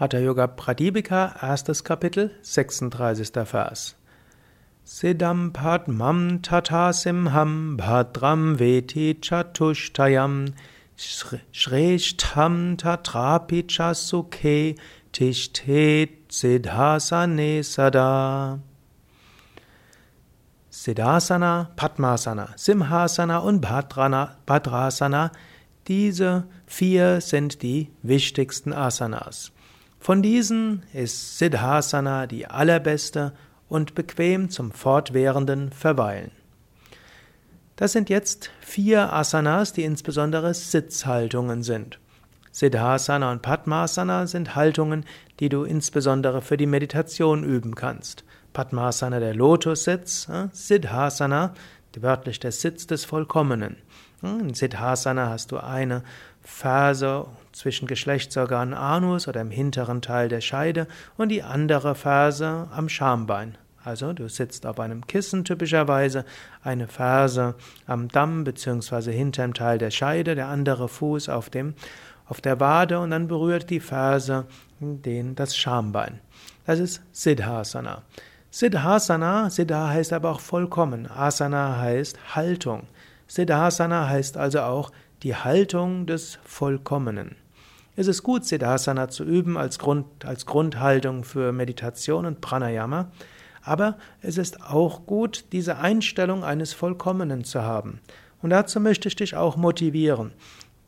Hatha Yoga Pradipika, erstes Kapitel, 36. Vers. Siddham Padmam Tata Simham Bhadram Veti Chatushtayam Shreshtham Tatrapi Chasukhe Tishtet Siddhasane Sada. Siddhasana, Padmasana, Simhasana und Bhadrana, Bhadrasana, diese vier sind die wichtigsten Asanas. Von diesen ist Siddhasana die allerbeste und bequem zum fortwährenden Verweilen. Das sind jetzt vier Asanas, die insbesondere Sitzhaltungen sind. Siddhasana und Padmasana sind Haltungen, die du insbesondere für die Meditation üben kannst. Padmasana der Lotussitz, äh, Siddhasana, wörtlich der Sitz des Vollkommenen. Hm, in Siddhasana hast du eine Ferse zwischen Geschlechtsorgan Anus oder im hinteren Teil der Scheide und die andere Ferse am Schambein. Also du sitzt auf einem Kissen typischerweise, eine Ferse am Damm bzw. hinterm Teil der Scheide, der andere Fuß auf dem auf der Wade und dann berührt die Ferse den das Schambein. Das ist Siddhasana. Siddhasana, Siddha heißt aber auch vollkommen. Asana heißt Haltung. Siddhasana heißt also auch die Haltung des Vollkommenen. Es ist gut, Siddhasana zu üben als, Grund, als Grundhaltung für Meditation und Pranayama, aber es ist auch gut, diese Einstellung eines Vollkommenen zu haben. Und dazu möchte ich dich auch motivieren.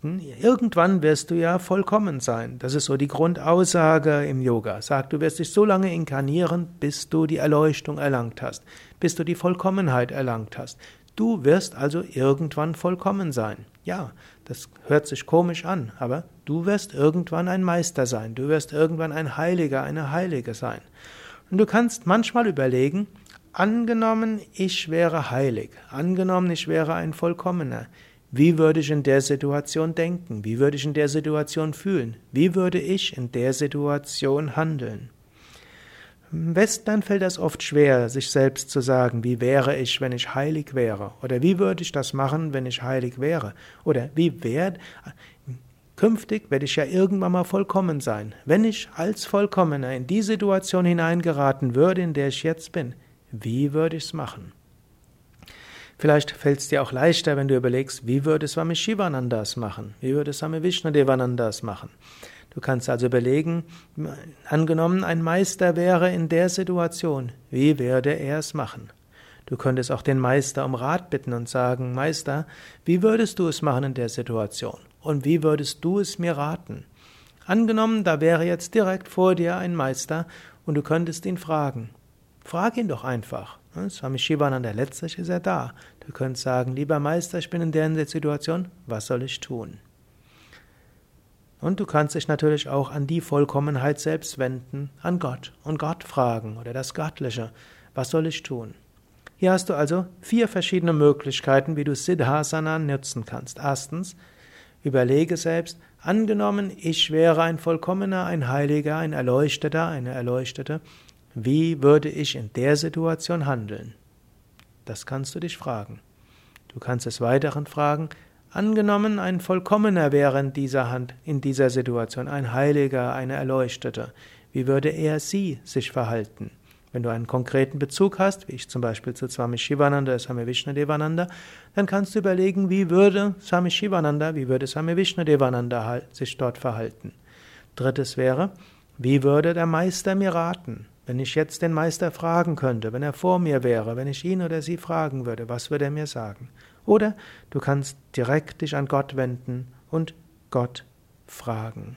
Hm, irgendwann wirst du ja vollkommen sein. Das ist so die Grundaussage im Yoga. Sag, du wirst dich so lange inkarnieren, bis du die Erleuchtung erlangt hast, bis du die Vollkommenheit erlangt hast. Du wirst also irgendwann vollkommen sein. Ja, das hört sich komisch an, aber du wirst irgendwann ein Meister sein, du wirst irgendwann ein Heiliger, eine Heilige sein. Und du kannst manchmal überlegen, angenommen, ich wäre heilig, angenommen, ich wäre ein Vollkommener, wie würde ich in der Situation denken, wie würde ich in der Situation fühlen, wie würde ich in der Situation handeln? Im Westen fällt es oft schwer, sich selbst zu sagen, wie wäre ich, wenn ich heilig wäre? Oder wie würde ich das machen, wenn ich heilig wäre? Oder wie wäre, künftig werde ich ja irgendwann mal vollkommen sein. Wenn ich als Vollkommener in die Situation hineingeraten würde, in der ich jetzt bin, wie würde ich es machen? Vielleicht fällt es dir auch leichter, wenn du überlegst, wie würde Swami Shivananda es machen? Wie würde Swami Vishnudevananda es machen? Du kannst also überlegen, angenommen, ein Meister wäre in der Situation, wie würde er es machen? Du könntest auch den Meister um Rat bitten und sagen, Meister, wie würdest du es machen in der Situation? Und wie würdest du es mir raten? Angenommen, da wäre jetzt direkt vor dir ein Meister und du könntest ihn fragen. Frag ihn doch einfach. Swami Shivananda, letztlich ist er da. Du könntest sagen, lieber Meister, ich bin in der Situation, was soll ich tun? Und du kannst dich natürlich auch an die Vollkommenheit selbst wenden, an Gott und Gott fragen oder das Göttliche. Was soll ich tun? Hier hast du also vier verschiedene Möglichkeiten, wie du Siddhasana nutzen kannst. Erstens, überlege selbst, angenommen, ich wäre ein Vollkommener, ein Heiliger, ein Erleuchteter, eine Erleuchtete, wie würde ich in der Situation handeln? Das kannst du dich fragen. Du kannst es weiteren fragen, Angenommen, ein Vollkommener wäre in dieser Hand, in dieser Situation, ein Heiliger, eine Erleuchtete. Wie würde er sie sich verhalten? Wenn du einen konkreten Bezug hast, wie ich zum Beispiel zu Swami Shivananda, Swami Vishnudevananda, dann kannst du überlegen, wie würde Swami Shivananda, wie würde Swami Vishnudevananda sich dort verhalten. Drittes wäre, wie würde der Meister mir raten? Wenn ich jetzt den Meister fragen könnte, wenn er vor mir wäre, wenn ich ihn oder sie fragen würde, was würde er mir sagen? Oder du kannst direkt dich an Gott wenden und Gott fragen.